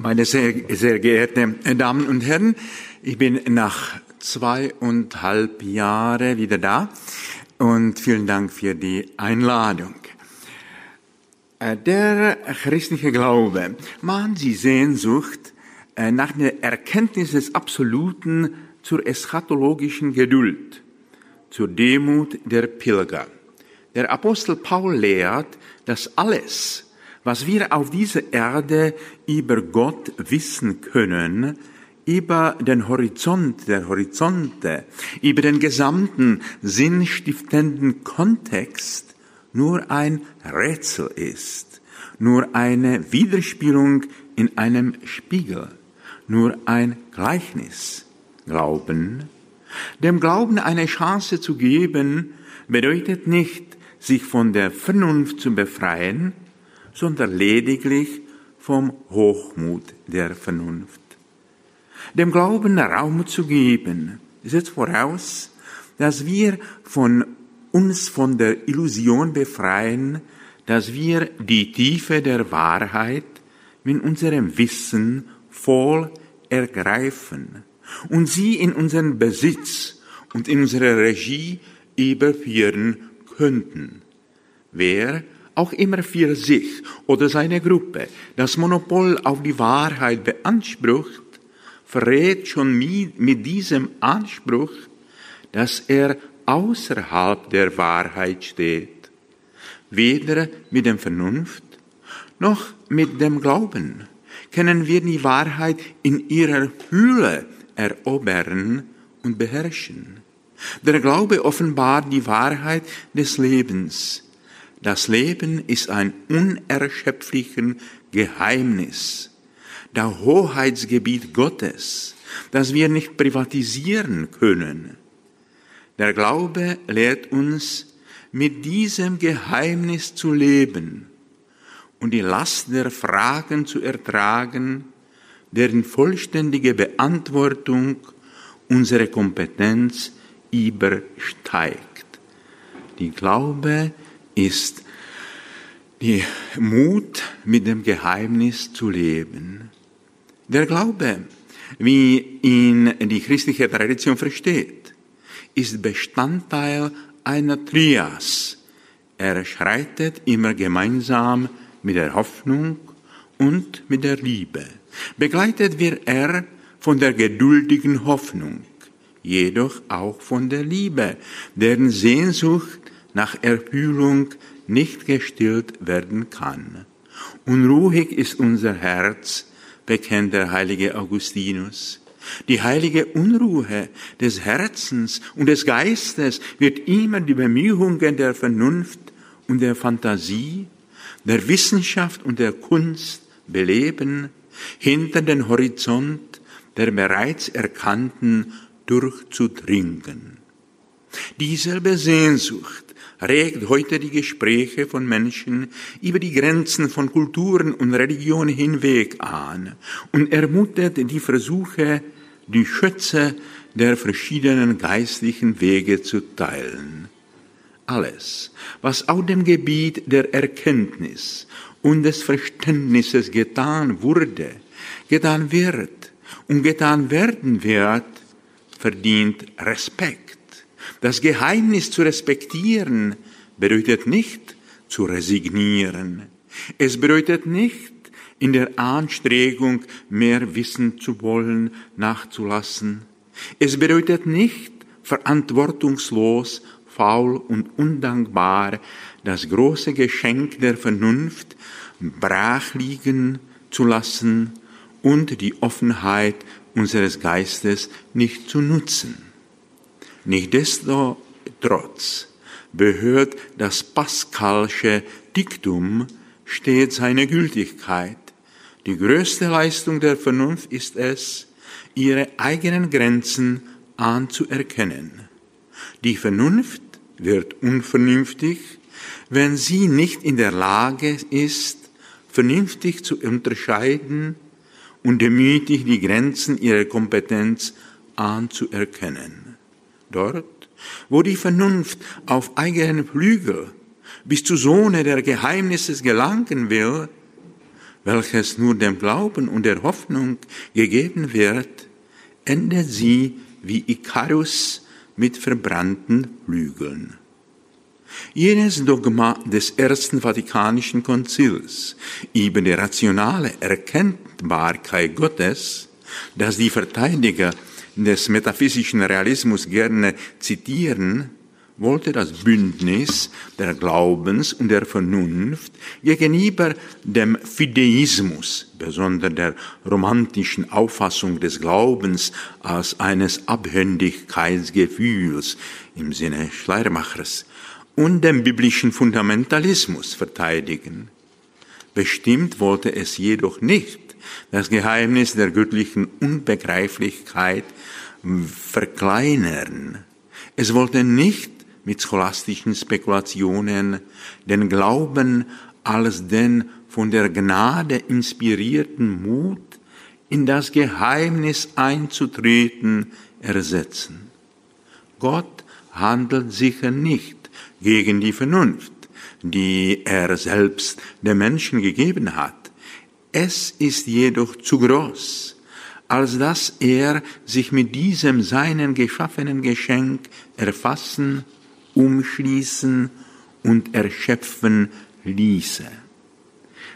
Meine sehr, sehr geehrten Damen und Herren, ich bin nach zweieinhalb Jahren wieder da und vielen Dank für die Einladung. Äh, der christliche Glaube mahnt die Sehnsucht äh, nach der Erkenntnis des Absoluten zur eschatologischen Geduld, zur Demut der Pilger. Der Apostel Paul lehrt, dass alles, was wir auf dieser Erde über Gott wissen können, über den Horizont der Horizonte, über den gesamten sinnstiftenden Kontext nur ein Rätsel ist, nur eine Widerspielung in einem Spiegel, nur ein Gleichnis. Glauben. Dem Glauben eine Chance zu geben, bedeutet nicht, sich von der Vernunft zu befreien, sondern lediglich vom Hochmut der Vernunft. Dem Glauben Raum zu geben, setzt voraus, dass wir von uns von der Illusion befreien, dass wir die Tiefe der Wahrheit mit unserem Wissen voll ergreifen und sie in unseren Besitz und in unsere Regie überführen könnten. Wer auch immer für sich oder seine Gruppe das Monopol auf die Wahrheit beansprucht, verrät schon mit diesem Anspruch, dass er außerhalb der Wahrheit steht, weder mit dem Vernunft noch mit dem Glauben können wir die Wahrheit in ihrer Hülle erobern und beherrschen. Der Glaube offenbart die Wahrheit des Lebens, das Leben ist ein unerschöpfliches Geheimnis, der Hoheitsgebiet Gottes, das wir nicht privatisieren können. Der Glaube lehrt uns, mit diesem Geheimnis zu leben und die Last der Fragen zu ertragen, deren vollständige Beantwortung unsere Kompetenz übersteigt. Die Glaube ist die Mut, mit dem Geheimnis zu leben. Der Glaube, wie ihn die christliche Tradition versteht, ist Bestandteil einer Trias. Er schreitet immer gemeinsam mit der Hoffnung und mit der Liebe. Begleitet wird er von der geduldigen Hoffnung, jedoch auch von der Liebe, deren Sehnsucht nach Erfüllung nicht gestillt werden kann. Unruhig ist unser Herz, bekennt der heilige Augustinus. Die heilige Unruhe des Herzens und des Geistes wird immer die Bemühungen der Vernunft und der Fantasie, der Wissenschaft und der Kunst beleben, hinter den Horizont der bereits Erkannten durchzudringen. Dieselbe Sehnsucht regt heute die Gespräche von Menschen über die Grenzen von Kulturen und Religionen hinweg an und ermutet die Versuche, die Schätze der verschiedenen geistlichen Wege zu teilen. Alles, was auf dem Gebiet der Erkenntnis und des Verständnisses getan wurde, getan wird und getan werden wird, verdient Respekt. Das Geheimnis zu respektieren bedeutet nicht zu resignieren. Es bedeutet nicht, in der Anstrengung, mehr wissen zu wollen, nachzulassen. Es bedeutet nicht, verantwortungslos, faul und undankbar das große Geschenk der Vernunft brach liegen zu lassen und die Offenheit unseres Geistes nicht zu nutzen. Nichtsdestotrotz behört das Pascalsche Diktum steht seine Gültigkeit. Die größte Leistung der Vernunft ist es, ihre eigenen Grenzen anzuerkennen. Die Vernunft wird unvernünftig, wenn sie nicht in der Lage ist, vernünftig zu unterscheiden und demütig die Grenzen ihrer Kompetenz anzuerkennen. Dort, wo die Vernunft auf eigenen Flügel bis zu Sohne der Geheimnisses gelangen will, welches nur dem Glauben und der Hoffnung gegeben wird, endet sie wie Icarus mit verbrannten Flügeln. Jenes Dogma des Ersten Vatikanischen Konzils über die rationale Erkennbarkeit Gottes, das die Verteidiger des metaphysischen Realismus gerne zitieren, wollte das Bündnis der Glaubens und der Vernunft gegenüber dem Fideismus, besonders der romantischen Auffassung des Glaubens als eines Abhängigkeitsgefühls im Sinne Schleiermachers und dem biblischen Fundamentalismus verteidigen. Bestimmt wollte es jedoch nicht das Geheimnis der göttlichen Unbegreiflichkeit verkleinern. Es wollte nicht mit scholastischen Spekulationen den Glauben als den von der Gnade inspirierten Mut, in das Geheimnis einzutreten, ersetzen. Gott handelt sicher nicht gegen die Vernunft, die er selbst dem Menschen gegeben hat. Es ist jedoch zu groß, als dass er sich mit diesem seinen geschaffenen Geschenk erfassen umschließen und erschöpfen ließe.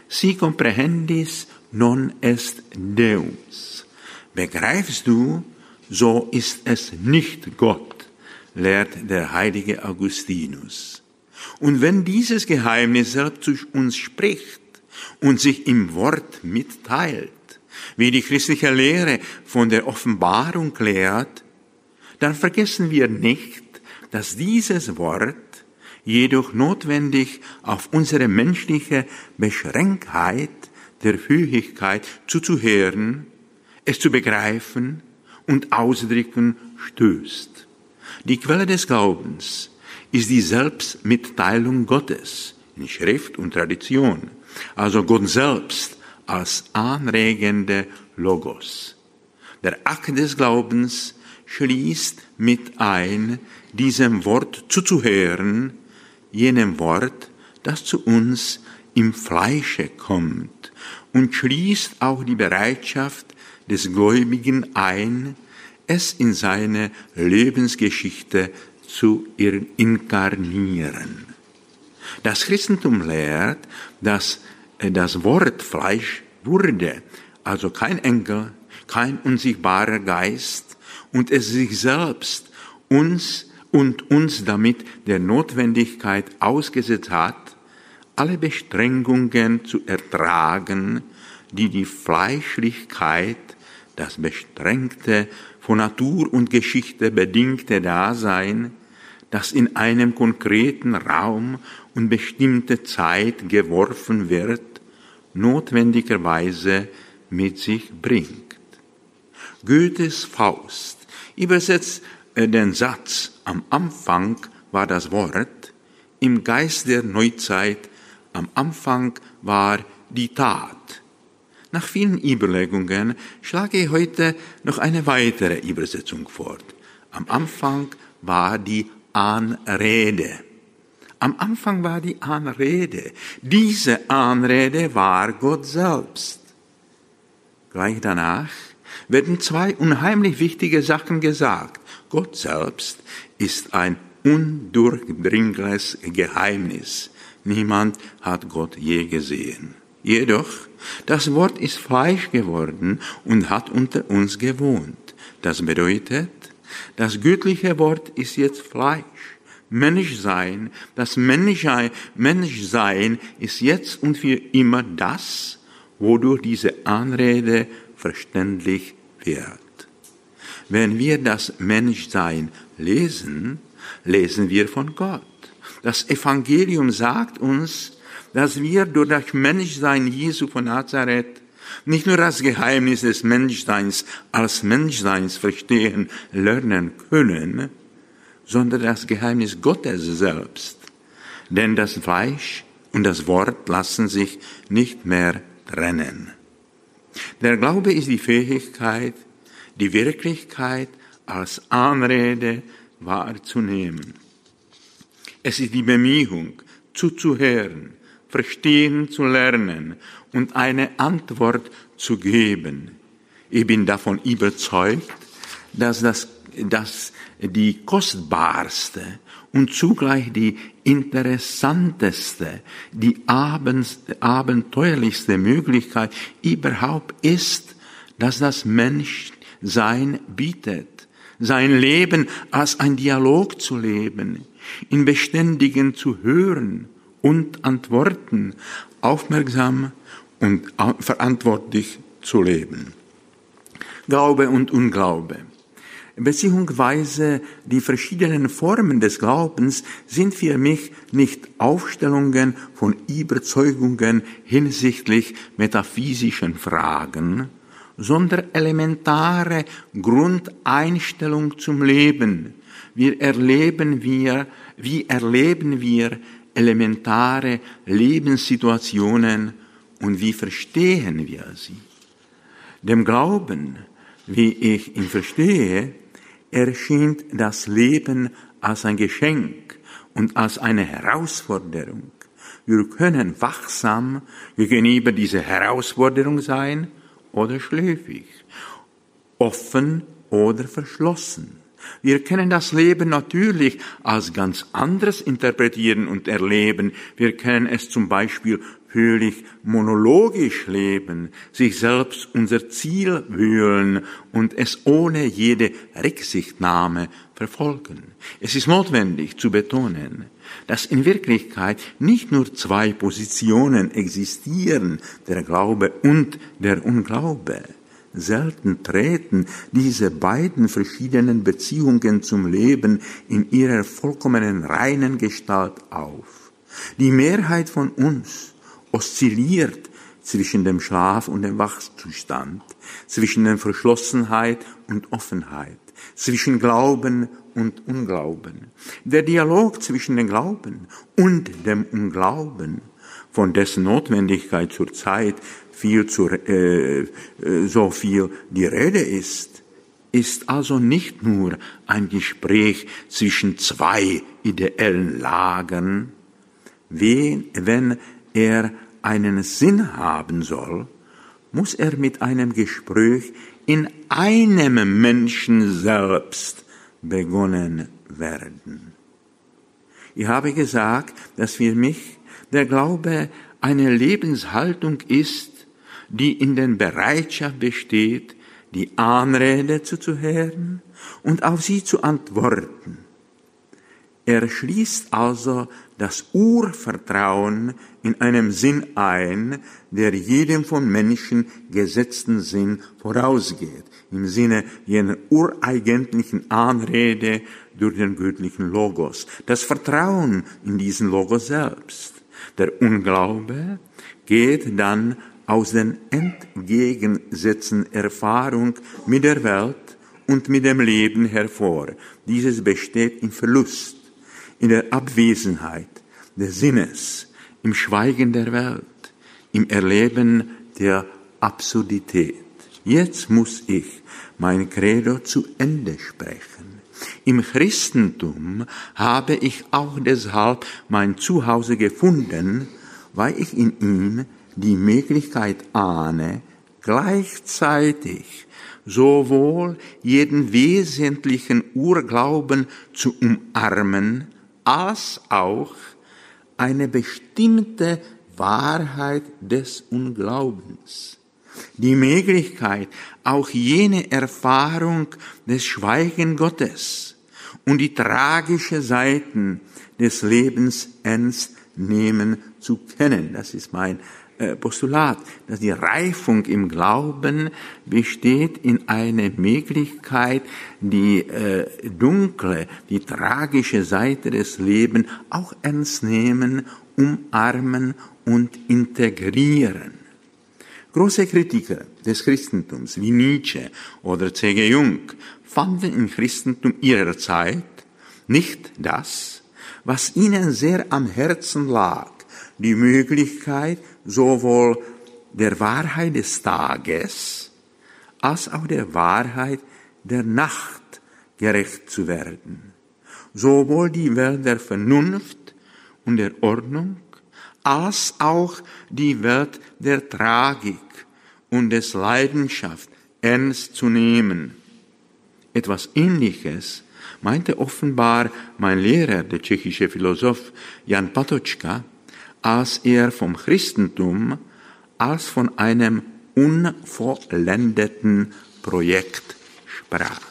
Si comprehendis non est Deus. Begreifst du, so ist es nicht Gott, lehrt der heilige Augustinus. Und wenn dieses Geheimnis selbst zu uns spricht und sich im Wort mitteilt, wie die christliche Lehre von der Offenbarung lehrt, dann vergessen wir nicht, dass dieses Wort jedoch notwendig auf unsere menschliche Beschränktheit der Fähigkeit zuzuhören, es zu begreifen und ausdrücken stößt. Die Quelle des Glaubens ist die Selbstmitteilung Gottes in Schrift und Tradition, also Gott selbst als anregende Logos. Der Akt des Glaubens schließt mit ein, diesem Wort zuzuhören, jenem Wort, das zu uns im Fleische kommt und schließt auch die Bereitschaft des Gläubigen ein, es in seine Lebensgeschichte zu inkarnieren. Das Christentum lehrt, dass das Wort Fleisch wurde, also kein Engel, kein unsichtbarer Geist, und es sich selbst uns und uns damit der Notwendigkeit ausgesetzt hat, alle Bestrengungen zu ertragen, die die Fleischlichkeit, das bestrengte, von Natur und Geschichte bedingte Dasein, das in einem konkreten Raum und bestimmte Zeit geworfen wird, notwendigerweise mit sich bringt. Goethes Faust übersetzt äh, den Satz am Anfang war das Wort, im Geist der Neuzeit am Anfang war die Tat. Nach vielen Überlegungen schlage ich heute noch eine weitere Übersetzung vor. Am Anfang war die Anrede. Am Anfang war die Anrede. Diese Anrede war Gott selbst. Gleich danach werden zwei unheimlich wichtige Sachen gesagt. Gott selbst ist ein undurchdringliches Geheimnis. Niemand hat Gott je gesehen. Jedoch, das Wort ist Fleisch geworden und hat unter uns gewohnt. Das bedeutet, das göttliche Wort ist jetzt Fleisch. Menschsein, das Menschsein, Menschsein ist jetzt und für immer das, wodurch diese Anrede verständlich wird. Wenn wir das Menschsein lesen, lesen wir von Gott. Das Evangelium sagt uns, dass wir durch das Menschsein Jesu von Nazareth nicht nur das Geheimnis des Menschseins als Menschseins verstehen, lernen können, sondern das Geheimnis Gottes selbst. Denn das Fleisch und das Wort lassen sich nicht mehr trennen. Der Glaube ist die Fähigkeit, die Wirklichkeit als Anrede wahrzunehmen. Es ist die Bemühung, zuzuhören, verstehen zu lernen und eine Antwort zu geben. Ich bin davon überzeugt, dass das dass die kostbarste und zugleich die interessanteste, die abenteuerlichste Möglichkeit überhaupt ist, dass das Menschsein bietet, sein Leben als ein Dialog zu leben, in beständigen zu hören und antworten, aufmerksam und verantwortlich zu leben. Glaube und Unglaube beziehungsweise die verschiedenen Formen des Glaubens sind für mich nicht Aufstellungen von Überzeugungen hinsichtlich metaphysischen Fragen, sondern elementare Grundeinstellung zum Leben. Wir erleben wir, wie erleben wir elementare Lebenssituationen und wie verstehen wir sie? Dem Glauben, wie ich ihn verstehe, erscheint das Leben als ein Geschenk und als eine Herausforderung. Wir können wachsam gegenüber dieser Herausforderung sein oder schläfig, offen oder verschlossen. Wir können das Leben natürlich als ganz anderes interpretieren und erleben. Wir können es zum Beispiel völlig monologisch leben, sich selbst unser Ziel wühlen und es ohne jede Rücksichtnahme verfolgen. Es ist notwendig zu betonen, dass in Wirklichkeit nicht nur zwei Positionen existieren, der Glaube und der Unglaube. Selten treten diese beiden verschiedenen Beziehungen zum Leben in ihrer vollkommenen reinen Gestalt auf. Die Mehrheit von uns oszilliert zwischen dem Schlaf und dem Wachzustand, zwischen der Verschlossenheit und Offenheit, zwischen Glauben und Unglauben. Der Dialog zwischen dem Glauben und dem Unglauben, von dessen Notwendigkeit zur Zeit viel zu, äh, äh, so viel die Rede ist, ist also nicht nur ein Gespräch zwischen zwei ideellen Lagern, wenn er einen Sinn haben soll, muss er mit einem Gespräch in einem Menschen selbst begonnen werden. Ich habe gesagt, dass für mich der Glaube eine Lebenshaltung ist, die in der Bereitschaft besteht, die Anrede zuzuhören und auf sie zu antworten. Er schließt also das Urvertrauen in einem Sinn ein, der jedem von Menschen gesetzten Sinn vorausgeht, im Sinne jener ureigentlichen Anrede durch den göttlichen Logos. Das Vertrauen in diesen Logos selbst. Der Unglaube geht dann aus den entgegensetzten Erfahrung mit der Welt und mit dem Leben hervor. Dieses besteht im Verlust in der Abwesenheit des Sinnes, im Schweigen der Welt, im Erleben der Absurdität. Jetzt muss ich mein Credo zu Ende sprechen. Im Christentum habe ich auch deshalb mein Zuhause gefunden, weil ich in ihm die Möglichkeit ahne, gleichzeitig sowohl jeden wesentlichen Urglauben zu umarmen, als auch eine bestimmte Wahrheit des Unglaubens. Die Möglichkeit, auch jene Erfahrung des Schweigen Gottes und die tragische Seiten des Lebens ernst nehmen zu können. Das ist mein Postulat, dass die Reifung im Glauben besteht in einer Möglichkeit, die äh, dunkle, die tragische Seite des Lebens auch ernst nehmen, umarmen und integrieren. Große Kritiker des Christentums wie Nietzsche oder C.G. Jung fanden im Christentum ihrer Zeit nicht das, was ihnen sehr am Herzen lag, die Möglichkeit, sowohl der Wahrheit des Tages als auch der Wahrheit der Nacht gerecht zu werden. Sowohl die Welt der Vernunft und der Ordnung als auch die Welt der Tragik und des Leidenschaft ernst zu nehmen. Etwas Ähnliches meinte offenbar mein Lehrer, der tschechische Philosoph Jan Patočka, als er vom Christentum als von einem unvollendeten Projekt sprach.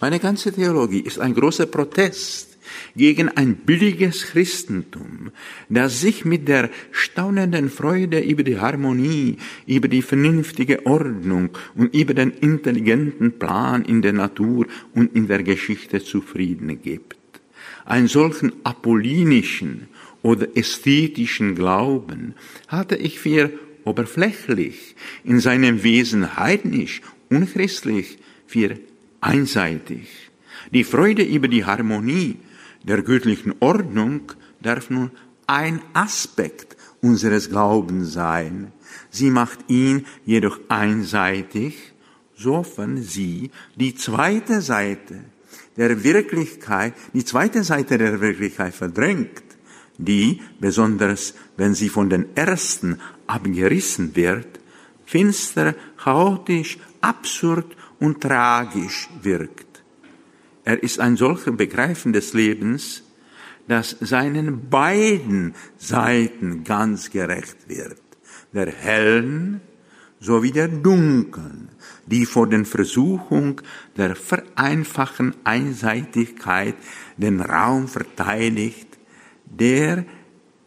Meine ganze Theologie ist ein großer Protest gegen ein billiges Christentum, das sich mit der staunenden Freude über die Harmonie, über die vernünftige Ordnung und über den intelligenten Plan in der Natur und in der Geschichte zufrieden gibt. Einen solchen apollinischen oder ästhetischen Glauben hatte ich für oberflächlich, in seinem Wesen heidnisch, unchristlich, für einseitig. Die Freude über die Harmonie der göttlichen Ordnung darf nun ein Aspekt unseres Glaubens sein. Sie macht ihn jedoch einseitig, sofern sie die zweite Seite der Wirklichkeit, die zweite Seite der Wirklichkeit verdrängt, die, besonders wenn sie von den ersten abgerissen wird, finster, chaotisch, absurd und tragisch wirkt. Er ist ein solcher Begreifen des Lebens, das seinen beiden Seiten ganz gerecht wird, der hellen sowie der dunklen, die vor den Versuchung der vereinfachen Einseitigkeit den Raum verteidigt, der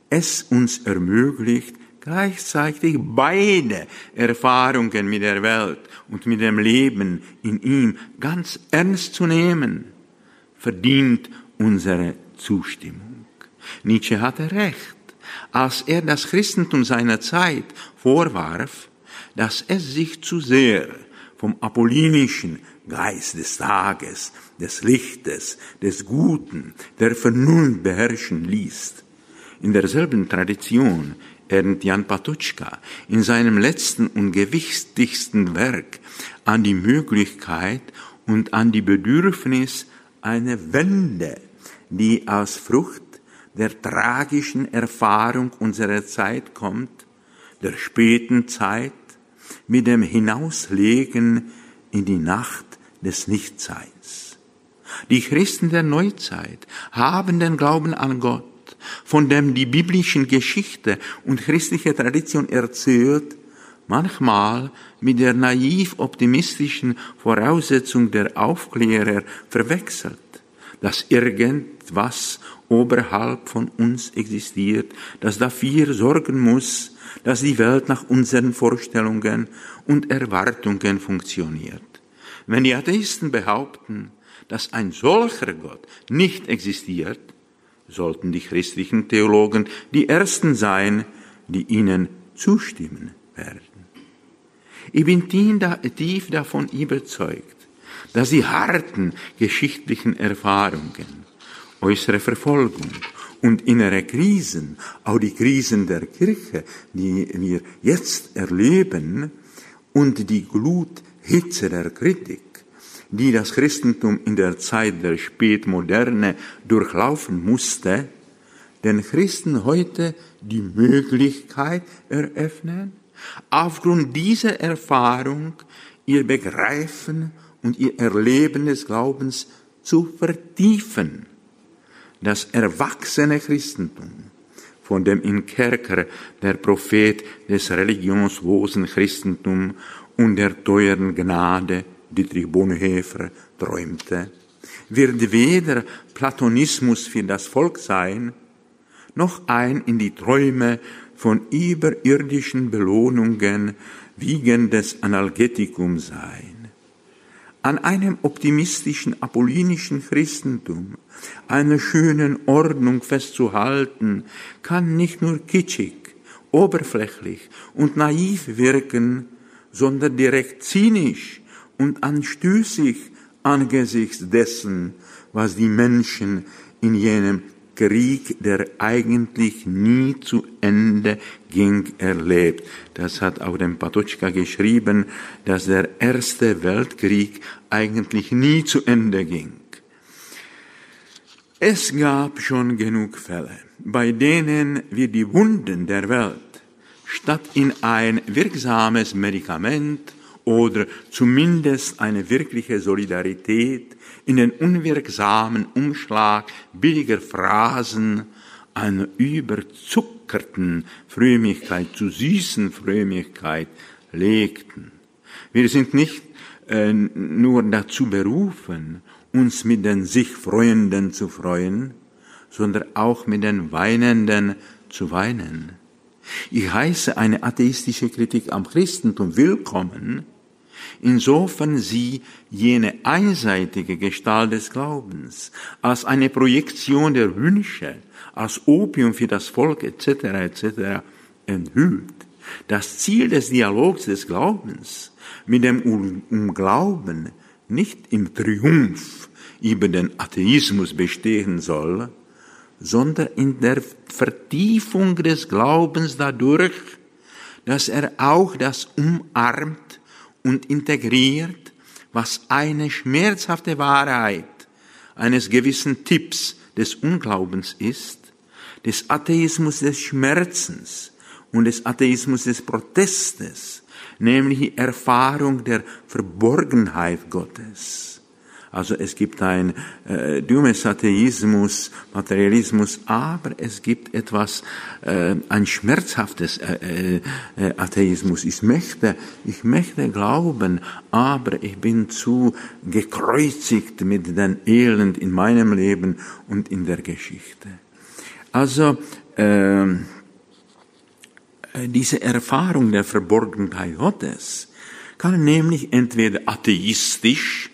es uns ermöglicht, gleichzeitig beide Erfahrungen mit der Welt und mit dem Leben in ihm ganz ernst zu nehmen, verdient unsere Zustimmung. Nietzsche hatte recht, als er das Christentum seiner Zeit vorwarf, dass es sich zu sehr vom apollinischen Geist des Tages, des Lichtes, des Guten, der Vernunft beherrschen ließ. In derselben Tradition ernt Jan Patočka in seinem letzten und gewichtigsten Werk an die Möglichkeit und an die Bedürfnis eine Wende, die aus Frucht der tragischen Erfahrung unserer Zeit kommt, der späten Zeit, mit dem Hinauslegen in die Nacht des Nichtseins. Die Christen der Neuzeit haben den Glauben an Gott von dem die biblischen Geschichte und christliche Tradition erzählt, manchmal mit der naiv optimistischen Voraussetzung der Aufklärer verwechselt, dass irgendwas oberhalb von uns existiert, das dafür sorgen muss, dass die Welt nach unseren Vorstellungen und Erwartungen funktioniert. Wenn die Atheisten behaupten, dass ein solcher Gott nicht existiert, sollten die christlichen Theologen die Ersten sein, die ihnen zustimmen werden. Ich bin tief davon überzeugt, dass die harten geschichtlichen Erfahrungen, äußere Verfolgung und innere Krisen, auch die Krisen der Kirche, die wir jetzt erleben, und die Gluthitze der Kritik, die das Christentum in der Zeit der Spätmoderne durchlaufen musste, den Christen heute die Möglichkeit eröffnen, aufgrund dieser Erfahrung ihr Begreifen und ihr Erleben des Glaubens zu vertiefen. Das erwachsene Christentum, von dem in Kerker der Prophet des religionslosen Christentum und der teuren Gnade Dietrich Bonhoeffer träumte, wird weder Platonismus für das Volk sein, noch ein in die Träume von überirdischen Belohnungen wiegendes Analgetikum sein. An einem optimistischen apollinischen Christentum, einer schönen Ordnung festzuhalten, kann nicht nur kitschig, oberflächlich und naiv wirken, sondern direkt zynisch und anstößig angesichts dessen, was die Menschen in jenem Krieg, der eigentlich nie zu Ende ging, erlebt. Das hat auch dem Patočka geschrieben, dass der Erste Weltkrieg eigentlich nie zu Ende ging. Es gab schon genug Fälle bei denen wir die Wunden der Welt statt in ein wirksames Medikament oder zumindest eine wirkliche Solidarität in den unwirksamen Umschlag billiger Phrasen einer überzuckerten Frömmigkeit zu süßen Frömmigkeit legten. Wir sind nicht äh, nur dazu berufen, uns mit den sich Freuenden zu freuen, sondern auch mit den Weinenden zu weinen. Ich heiße eine atheistische Kritik am Christentum willkommen, insofern sie jene einseitige Gestalt des Glaubens als eine Projektion der Wünsche, als Opium für das Volk etc. etc. enthüllt. Das Ziel des Dialogs des Glaubens mit dem Unglauben nicht im Triumph über den Atheismus bestehen soll, sondern in der Vertiefung des Glaubens dadurch, dass er auch das umarmt und integriert, was eine schmerzhafte Wahrheit eines gewissen Tipps des Unglaubens ist, des Atheismus des Schmerzens und des Atheismus des Protestes, nämlich die Erfahrung der Verborgenheit Gottes. Also es gibt ein äh, dummes Atheismus, Materialismus, aber es gibt etwas, äh, ein schmerzhaftes äh, äh, Atheismus. Ich möchte, ich möchte glauben, aber ich bin zu gekreuzigt mit den Elend in meinem Leben und in der Geschichte. Also äh, diese Erfahrung der Verborgenheit Gottes kann nämlich entweder atheistisch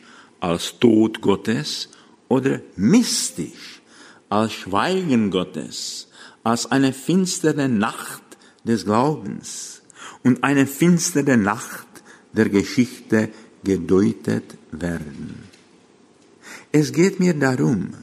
als Tod Gottes oder mystisch als Schweigen Gottes, als eine finstere Nacht des Glaubens und eine finstere Nacht der Geschichte gedeutet werden. Es geht mir darum,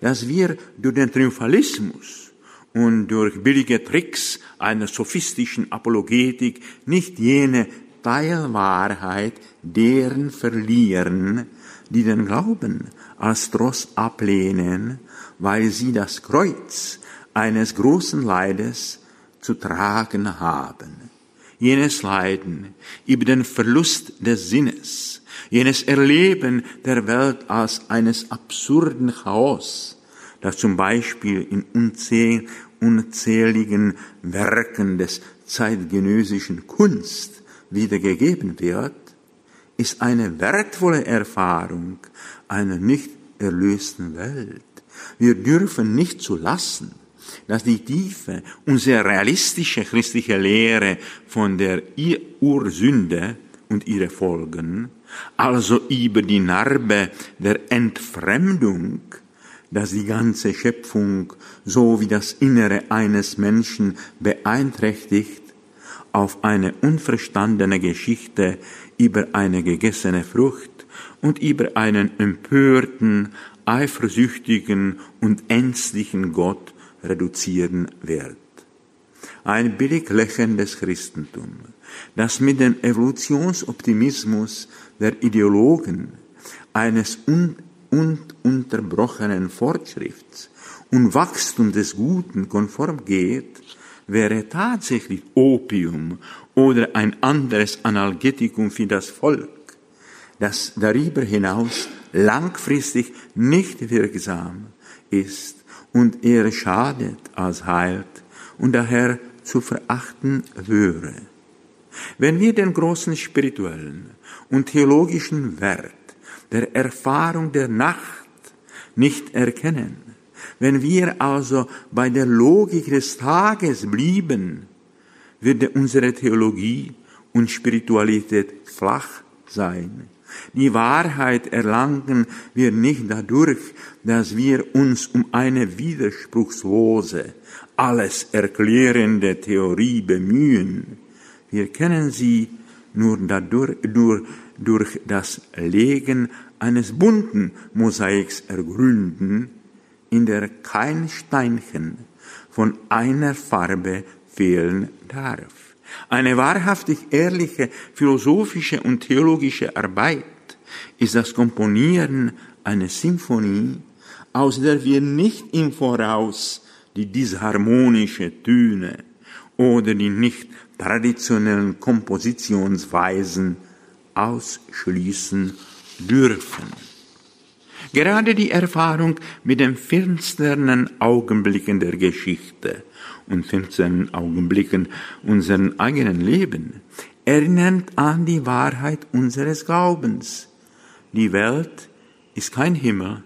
dass wir durch den Triumphalismus und durch billige Tricks einer sophistischen Apologetik nicht jene Teilwahrheit deren verlieren, die den Glauben als Trost ablehnen, weil sie das Kreuz eines großen Leides zu tragen haben. Jenes Leiden über den Verlust des Sinnes, jenes Erleben der Welt als eines absurden Chaos, das zum Beispiel in unzähligen Werken des zeitgenössischen Kunst wiedergegeben wird, ist eine wertvolle Erfahrung einer nicht erlösten Welt. Wir dürfen nicht zulassen, dass die tiefe und sehr realistische christliche Lehre von der Ursünde und ihre Folgen, also über die Narbe der Entfremdung, dass die ganze Schöpfung so wie das Innere eines Menschen beeinträchtigt, auf eine unverstandene Geschichte über eine gegessene Frucht und über einen empörten, eifersüchtigen und ängstlichen Gott reduzieren wird. Ein billig lächelndes Christentum, das mit dem Evolutionsoptimismus der Ideologen eines un ununterbrochenen Fortschritts und Wachstum des Guten konform geht, wäre tatsächlich Opium oder ein anderes Analgetikum für das Volk, das darüber hinaus langfristig nicht wirksam ist und eher schadet als heilt und daher zu verachten wäre. Wenn wir den großen spirituellen und theologischen Wert der Erfahrung der Nacht nicht erkennen, wenn wir also bei der Logik des Tages blieben, würde unsere Theologie und Spiritualität flach sein. Die Wahrheit erlangen wir nicht dadurch, dass wir uns um eine widerspruchslose, alles erklärende Theorie bemühen. Wir können sie nur dadurch, nur durch das Legen eines bunten Mosaiks ergründen, in der kein Steinchen von einer Farbe fehlen darf. Eine wahrhaftig ehrliche philosophische und theologische Arbeit ist das Komponieren einer Symphonie, aus der wir nicht im Voraus die disharmonische Töne oder die nicht traditionellen Kompositionsweisen ausschließen dürfen. Gerade die Erfahrung mit den finsteren Augenblicken der Geschichte und finsteren Augenblicken unseren eigenen Leben erinnert an die Wahrheit unseres Glaubens. Die Welt ist kein Himmel.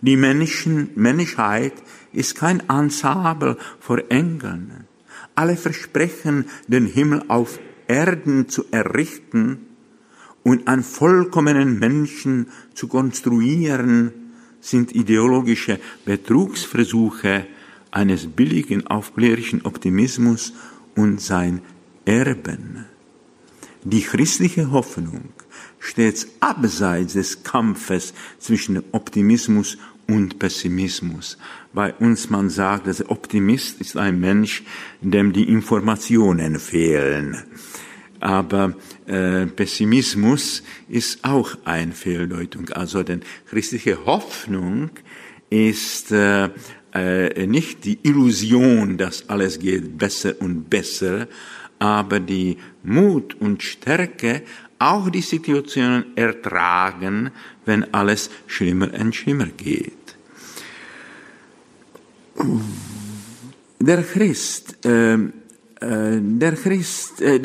Die Menschen, Menschheit ist kein Ensemble vor Engeln. Alle versprechen, den Himmel auf Erden zu errichten, und einen vollkommenen Menschen zu konstruieren, sind ideologische Betrugsversuche eines billigen aufklärischen Optimismus und sein Erben. Die christliche Hoffnung steht abseits des Kampfes zwischen Optimismus und Pessimismus. Bei uns man sagt, der Optimist ist ein Mensch, dem die Informationen fehlen. Aber äh, Pessimismus ist auch eine Fehldeutung. Also denn christliche Hoffnung ist äh, äh, nicht die Illusion, dass alles geht besser und besser, aber die Mut und Stärke, auch die Situationen ertragen, wenn alles schlimmer und schlimmer geht. Der Christ äh, der Christ, äh,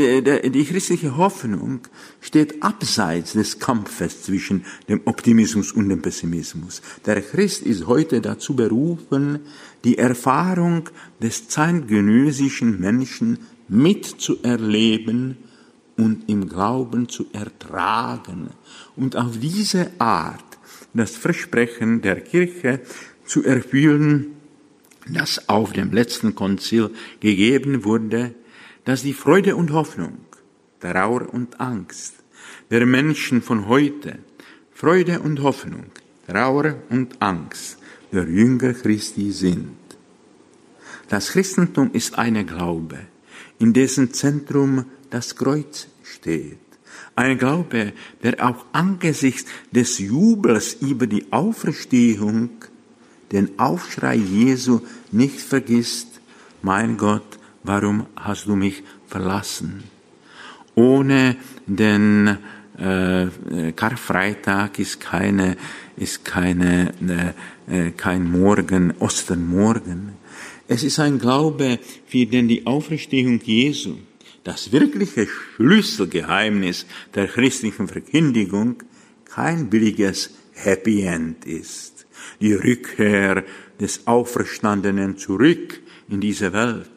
die christliche Hoffnung steht abseits des Kampfes zwischen dem Optimismus und dem Pessimismus. Der Christ ist heute dazu berufen, die Erfahrung des zeitgenössischen Menschen mitzuerleben und im Glauben zu ertragen und auf diese Art das Versprechen der Kirche zu erfüllen, das auf dem letzten Konzil gegeben wurde, dass die Freude und Hoffnung, Trauer und Angst der Menschen von heute, Freude und Hoffnung, Trauer und Angst der Jünger Christi sind. Das Christentum ist eine Glaube, in dessen Zentrum das Kreuz steht. Ein Glaube, der auch angesichts des Jubels über die Auferstehung den Aufschrei Jesu nicht vergisst, mein Gott, warum hast du mich verlassen? Ohne den äh, Karfreitag ist keine, ist keine, äh, äh, kein Morgen, Ostermorgen. Es ist ein Glaube, für den die Auferstehung Jesu, das wirkliche Schlüsselgeheimnis der christlichen Verkündigung, kein billiges Happy End ist die Rückkehr des Auferstandenen zurück in diese Welt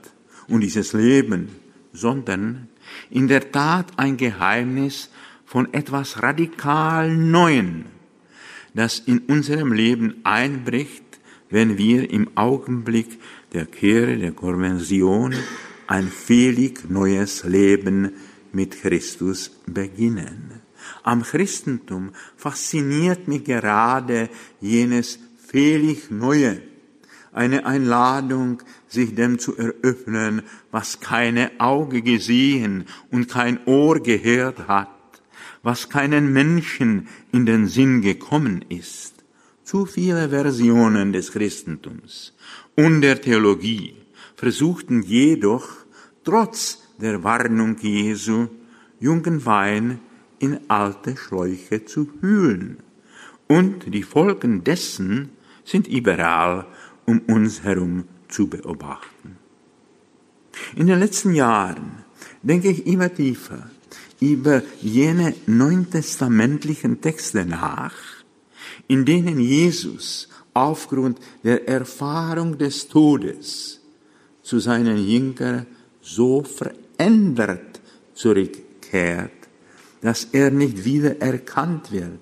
und dieses Leben, sondern in der Tat ein Geheimnis von etwas radikal Neuen, das in unserem Leben einbricht, wenn wir im Augenblick der Kehre, der Konversion, ein völlig neues Leben mit Christus beginnen. Am Christentum fasziniert mich gerade jenes völlig Neue, eine Einladung, sich dem zu eröffnen, was keine Auge gesehen und kein Ohr gehört hat, was keinen Menschen in den Sinn gekommen ist. Zu viele Versionen des Christentums und der Theologie versuchten jedoch, trotz der Warnung Jesu, jungen Wein in alte Schläuche zu hüllen. Und die Folgen dessen sind überall um uns herum zu beobachten. In den letzten Jahren denke ich immer tiefer über jene neutestamentlichen Texte nach, in denen Jesus aufgrund der Erfahrung des Todes zu seinen Jüngern so verändert zurückkehrt, dass er nicht wieder erkannt wird.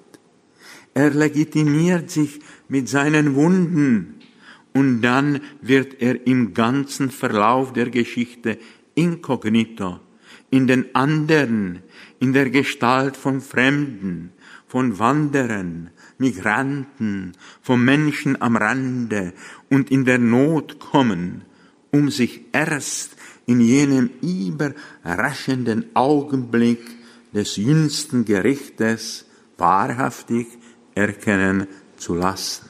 Er legitimiert sich mit seinen Wunden. Und dann wird er im ganzen Verlauf der Geschichte inkognito in den anderen, in der Gestalt von Fremden, von Wanderern, Migranten, von Menschen am Rande und in der Not kommen, um sich erst in jenem überraschenden Augenblick des jüngsten Gerichtes wahrhaftig erkennen zu lassen.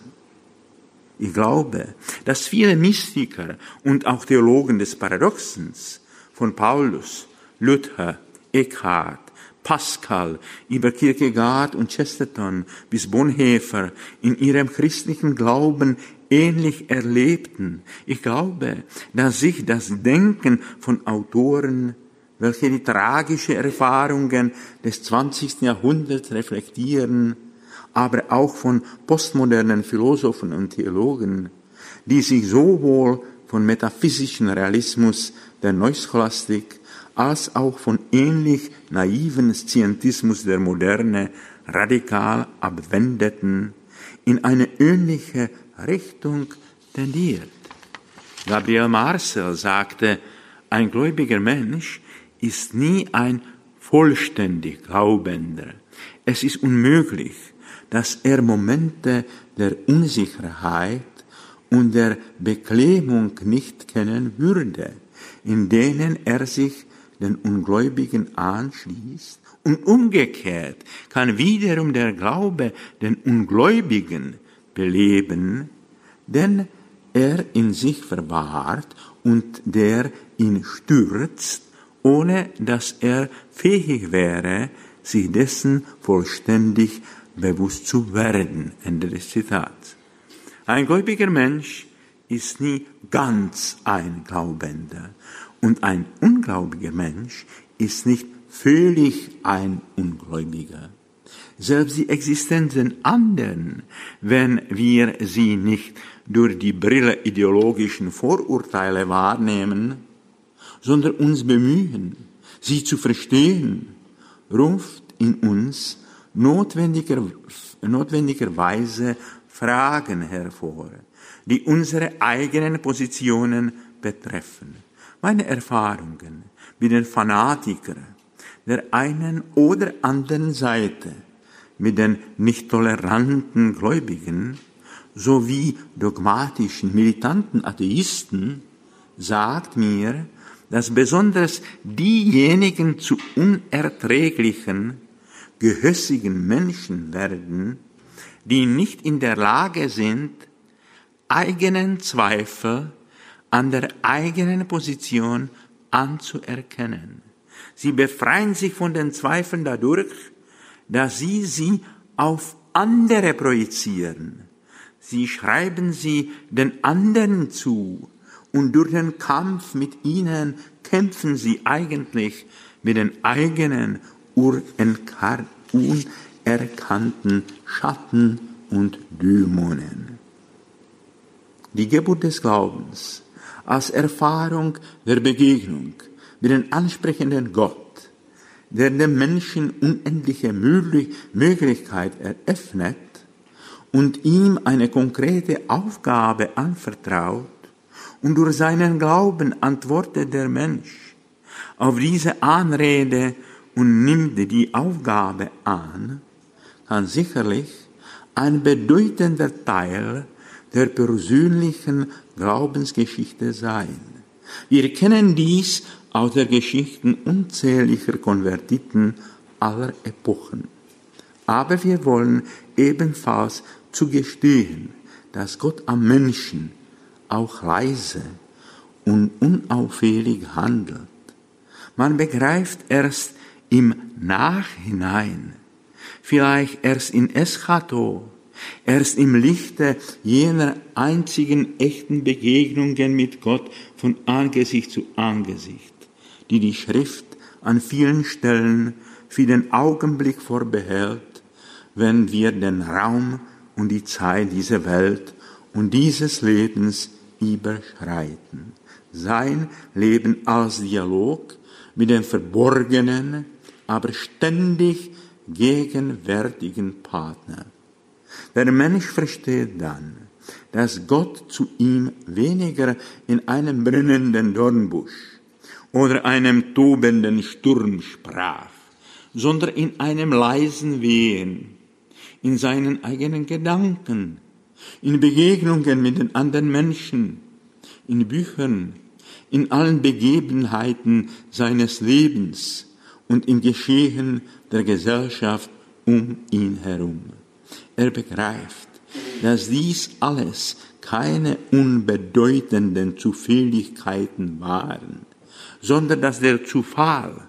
Ich glaube, dass viele Mystiker und auch Theologen des Paradoxens von Paulus, Luther, Eckhart, Pascal, über Kierkegaard und Chesterton bis Bonhoeffer in ihrem christlichen Glauben ähnlich erlebten. Ich glaube, dass sich das Denken von Autoren, welche die tragische Erfahrungen des 20. Jahrhunderts reflektieren, aber auch von postmodernen Philosophen und Theologen, die sich sowohl von metaphysischen Realismus der Neuscholastik als auch von ähnlich naiven Scientismus der Moderne radikal abwendeten, in eine ähnliche Richtung tendiert. Gabriel Marcel sagte, ein gläubiger Mensch ist nie ein vollständig Glaubender. Es ist unmöglich, dass er Momente der Unsicherheit und der Beklemmung nicht kennen würde, in denen er sich den Ungläubigen anschließt. Und umgekehrt kann wiederum der Glaube den Ungläubigen beleben, denn er in sich verwahrt und der ihn stürzt, ohne dass er fähig wäre, sich dessen vollständig bewusst zu werden. Ende des Zitats. Ein gläubiger Mensch ist nie ganz ein Glaubender und ein ungläubiger Mensch ist nicht völlig ein Ungläubiger. Selbst die Existenzen anderen, wenn wir sie nicht durch die Brille ideologischen Vorurteile wahrnehmen, sondern uns bemühen, sie zu verstehen, ruft in uns notwendiger, notwendigerweise Fragen hervor, die unsere eigenen Positionen betreffen. Meine Erfahrungen mit den Fanatikern der einen oder anderen Seite, mit den nicht toleranten Gläubigen sowie dogmatischen, militanten Atheisten sagt mir, dass besonders diejenigen zu unerträglichen, gehässigen Menschen werden, die nicht in der Lage sind, eigenen Zweifel an der eigenen Position anzuerkennen. Sie befreien sich von den Zweifeln dadurch, dass sie sie auf andere projizieren. Sie schreiben sie den anderen zu und durch den Kampf mit ihnen kämpfen sie eigentlich mit den eigenen unerkannten Schatten und Dämonen. Die Geburt des Glaubens als Erfahrung der Begegnung mit dem ansprechenden Gott, der dem Menschen unendliche Möglichkeit eröffnet und ihm eine konkrete Aufgabe anvertraut, und durch seinen Glauben antwortet der Mensch auf diese Anrede und nimmt die Aufgabe an, kann sicherlich ein bedeutender Teil der persönlichen Glaubensgeschichte sein. Wir kennen dies aus der Geschichten unzähliger Konvertiten aller Epochen. Aber wir wollen ebenfalls zugestehen, dass Gott am Menschen auch leise und unauffällig handelt. Man begreift erst im Nachhinein, vielleicht erst in Eschato, erst im Lichte jener einzigen echten Begegnungen mit Gott von Angesicht zu Angesicht, die die Schrift an vielen Stellen für den Augenblick vorbehält, wenn wir den Raum und die Zeit dieser Welt und dieses Lebens überschreiten. Sein Leben als Dialog mit dem verborgenen, aber ständig gegenwärtigen Partner. Der Mensch versteht dann, dass Gott zu ihm weniger in einem brennenden Dornbusch oder einem tobenden Sturm sprach, sondern in einem leisen Wehen, in seinen eigenen Gedanken, in Begegnungen mit den anderen Menschen, in Büchern, in allen Begebenheiten seines Lebens und im Geschehen der Gesellschaft um ihn herum. Er begreift, dass dies alles keine unbedeutenden Zufälligkeiten waren, sondern dass der Zufall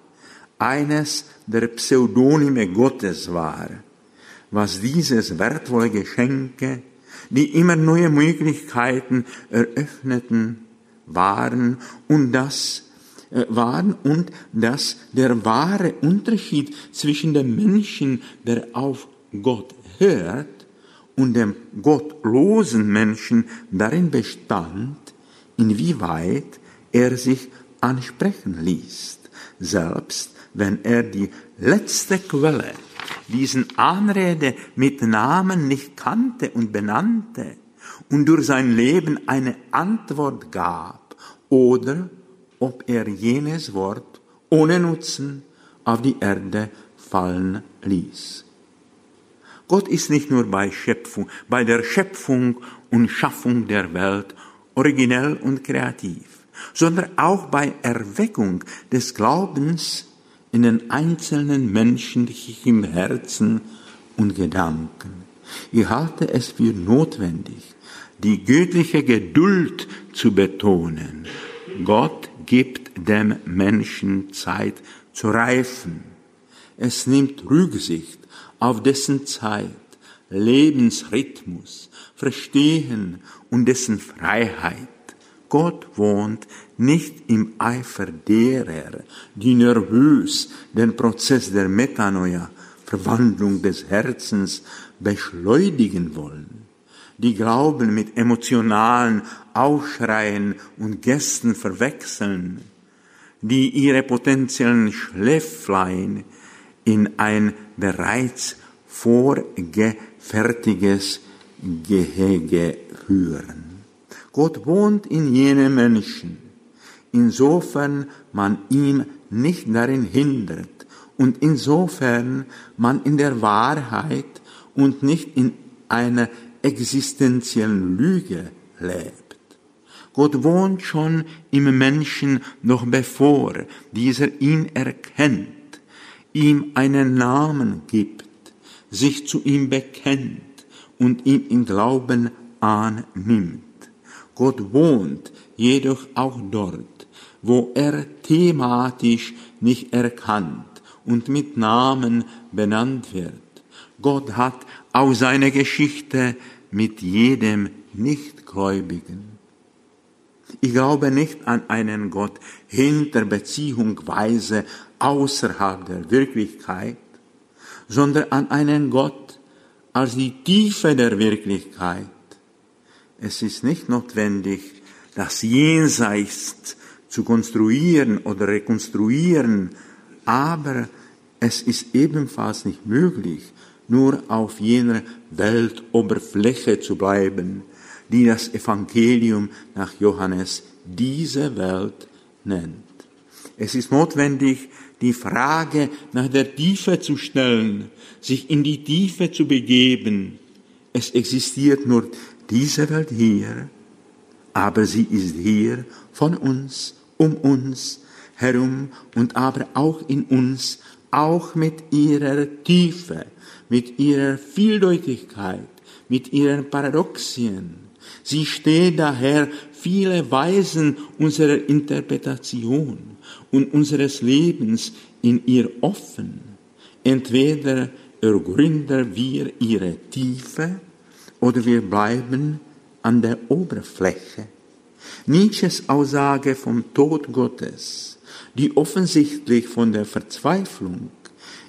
eines der Pseudonyme Gottes war, was dieses wertvolle Geschenke, die immer neue Möglichkeiten eröffneten, waren und das waren und dass der wahre Unterschied zwischen dem Menschen, der auf Gott hört, und dem gottlosen Menschen darin bestand, inwieweit er sich ansprechen ließ, selbst wenn er die letzte Quelle, diesen Anrede mit Namen nicht kannte und benannte und durch sein Leben eine Antwort gab, oder ob er jenes Wort ohne Nutzen auf die Erde fallen ließ. Gott ist nicht nur bei Schöpfung, bei der Schöpfung und Schaffung der Welt originell und kreativ, sondern auch bei Erweckung des Glaubens in den einzelnen menschlichen Herzen und Gedanken. Ich halte es für notwendig, die göttliche Geduld zu betonen. Gott gibt dem Menschen Zeit zu reifen. Es nimmt Rücksicht auf dessen Zeit, Lebensrhythmus, Verstehen und dessen Freiheit. Gott wohnt nicht im Eifer derer, die nervös den Prozess der Metanoia, Verwandlung des Herzens, beschleunigen wollen, die Glauben mit emotionalen Aufschreien und Gästen verwechseln, die ihre potenziellen Schläflein in ein bereits vorgefertiges Gehege führen. Gott wohnt in jenem Menschen, insofern man ihm nicht darin hindert und insofern man in der Wahrheit und nicht in einer existenziellen Lüge lebt. Gott wohnt schon im Menschen noch bevor dieser ihn erkennt, ihm einen Namen gibt, sich zu ihm bekennt und ihn im Glauben annimmt. Gott wohnt jedoch auch dort, wo er thematisch nicht erkannt und mit Namen benannt wird. Gott hat auch seine Geschichte mit jedem Nichtgläubigen. Ich glaube nicht an einen Gott hinter beziehungsweise außerhalb der Wirklichkeit, sondern an einen Gott als die Tiefe der Wirklichkeit, es ist nicht notwendig, das Jenseits zu konstruieren oder rekonstruieren, aber es ist ebenfalls nicht möglich, nur auf jener Weltoberfläche zu bleiben, die das Evangelium nach Johannes diese Welt nennt. Es ist notwendig, die Frage nach der Tiefe zu stellen, sich in die Tiefe zu begeben. Es existiert nur diese Welt hier, aber sie ist hier von uns, um uns herum und aber auch in uns, auch mit ihrer Tiefe, mit ihrer Vieldeutigkeit, mit ihren Paradoxien. Sie steht daher viele Weisen unserer Interpretation und unseres Lebens in ihr offen. Entweder ergründen wir ihre Tiefe oder wir bleiben an der Oberfläche. Nietzsches Aussage vom Tod Gottes, die offensichtlich von der Verzweiflung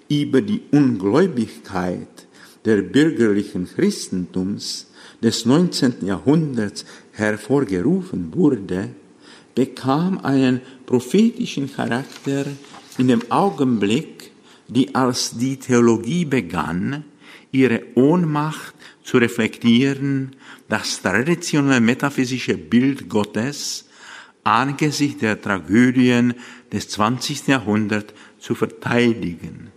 über die Ungläubigkeit der bürgerlichen Christentums des 19. Jahrhunderts hervorgerufen wurde, bekam einen prophetischen Charakter in dem Augenblick, die als die Theologie begann, ihre Ohnmacht zu reflektieren, das traditionelle metaphysische Bild Gottes angesichts der Tragödien des 20. Jahrhunderts zu verteidigen.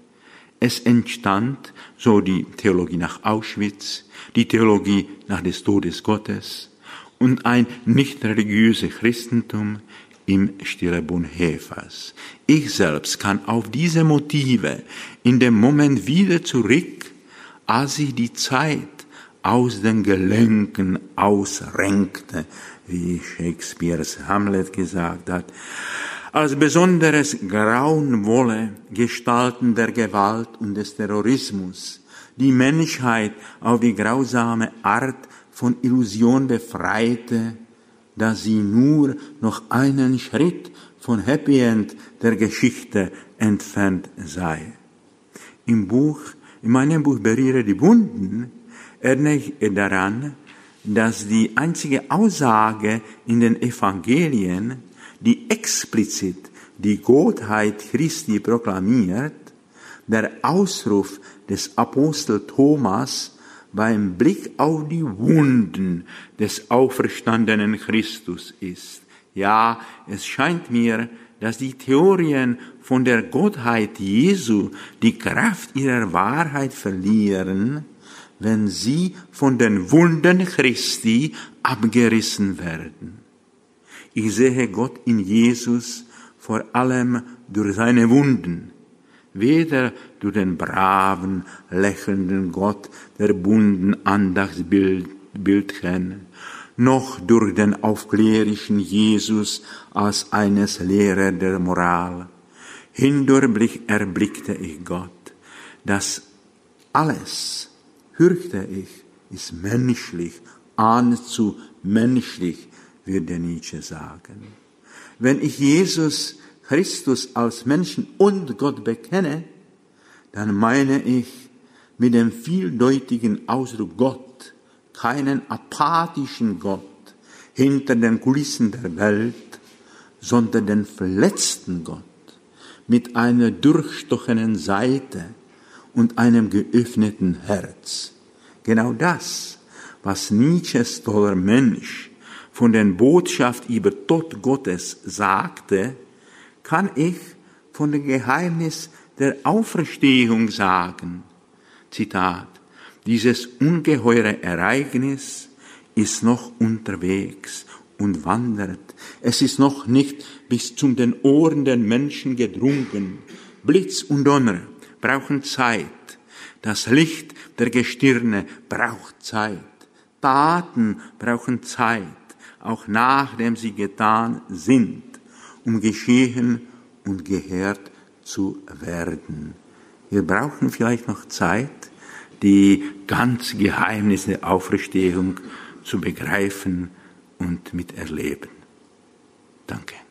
Es entstand so die Theologie nach Auschwitz, die Theologie nach des Todes Gottes und ein nicht religiöses Christentum im Stille Bonhoeffers. Ich selbst kann auf diese Motive in dem Moment wieder zurück, als ich die Zeit aus den Gelenken ausrenkte, wie Shakespeares Hamlet gesagt hat. Als besonderes grauenvolle Gestalten der Gewalt und des Terrorismus die Menschheit auf die grausame Art von Illusion befreite, dass sie nur noch einen Schritt von Happy End der Geschichte entfernt sei. Im Buch, in meinem Buch Berühre die Wunden, erinnere ich daran, dass die einzige Aussage in den Evangelien, die explizit die Gottheit Christi proklamiert, der Ausruf des Apostel Thomas beim Blick auf die Wunden des auferstandenen Christus ist. Ja, es scheint mir, dass die Theorien von der Gottheit Jesu die Kraft ihrer Wahrheit verlieren, wenn sie von den Wunden Christi abgerissen werden. Ich sehe Gott in Jesus vor allem durch seine Wunden, weder durch den braven, lächelnden Gott der bunten Andachtsbildchen, noch durch den aufklärischen Jesus als eines Lehrer der Moral. Hindurch erblickte ich Gott. Das alles, fürchte ich, ist menschlich, zu menschlich, würde Nietzsche sagen. Wenn ich Jesus Christus als Menschen und Gott bekenne, dann meine ich mit dem vieldeutigen Ausdruck Gott keinen apathischen Gott hinter den Kulissen der Welt, sondern den verletzten Gott mit einer durchstochenen Seite und einem geöffneten Herz. Genau das, was Nietzsches toller Mensch von der Botschaft über Tod Gottes sagte, kann ich von dem Geheimnis der Auferstehung sagen. Zitat. Dieses ungeheure Ereignis ist noch unterwegs und wandert. Es ist noch nicht bis zu den Ohren der Menschen gedrungen. Blitz und Donner brauchen Zeit. Das Licht der Gestirne braucht Zeit. Taten brauchen Zeit, auch nachdem sie getan sind um geschehen und gehört zu werden. Wir brauchen vielleicht noch Zeit, die ganz Geheimnisse der Auferstehung zu begreifen und miterleben. Danke.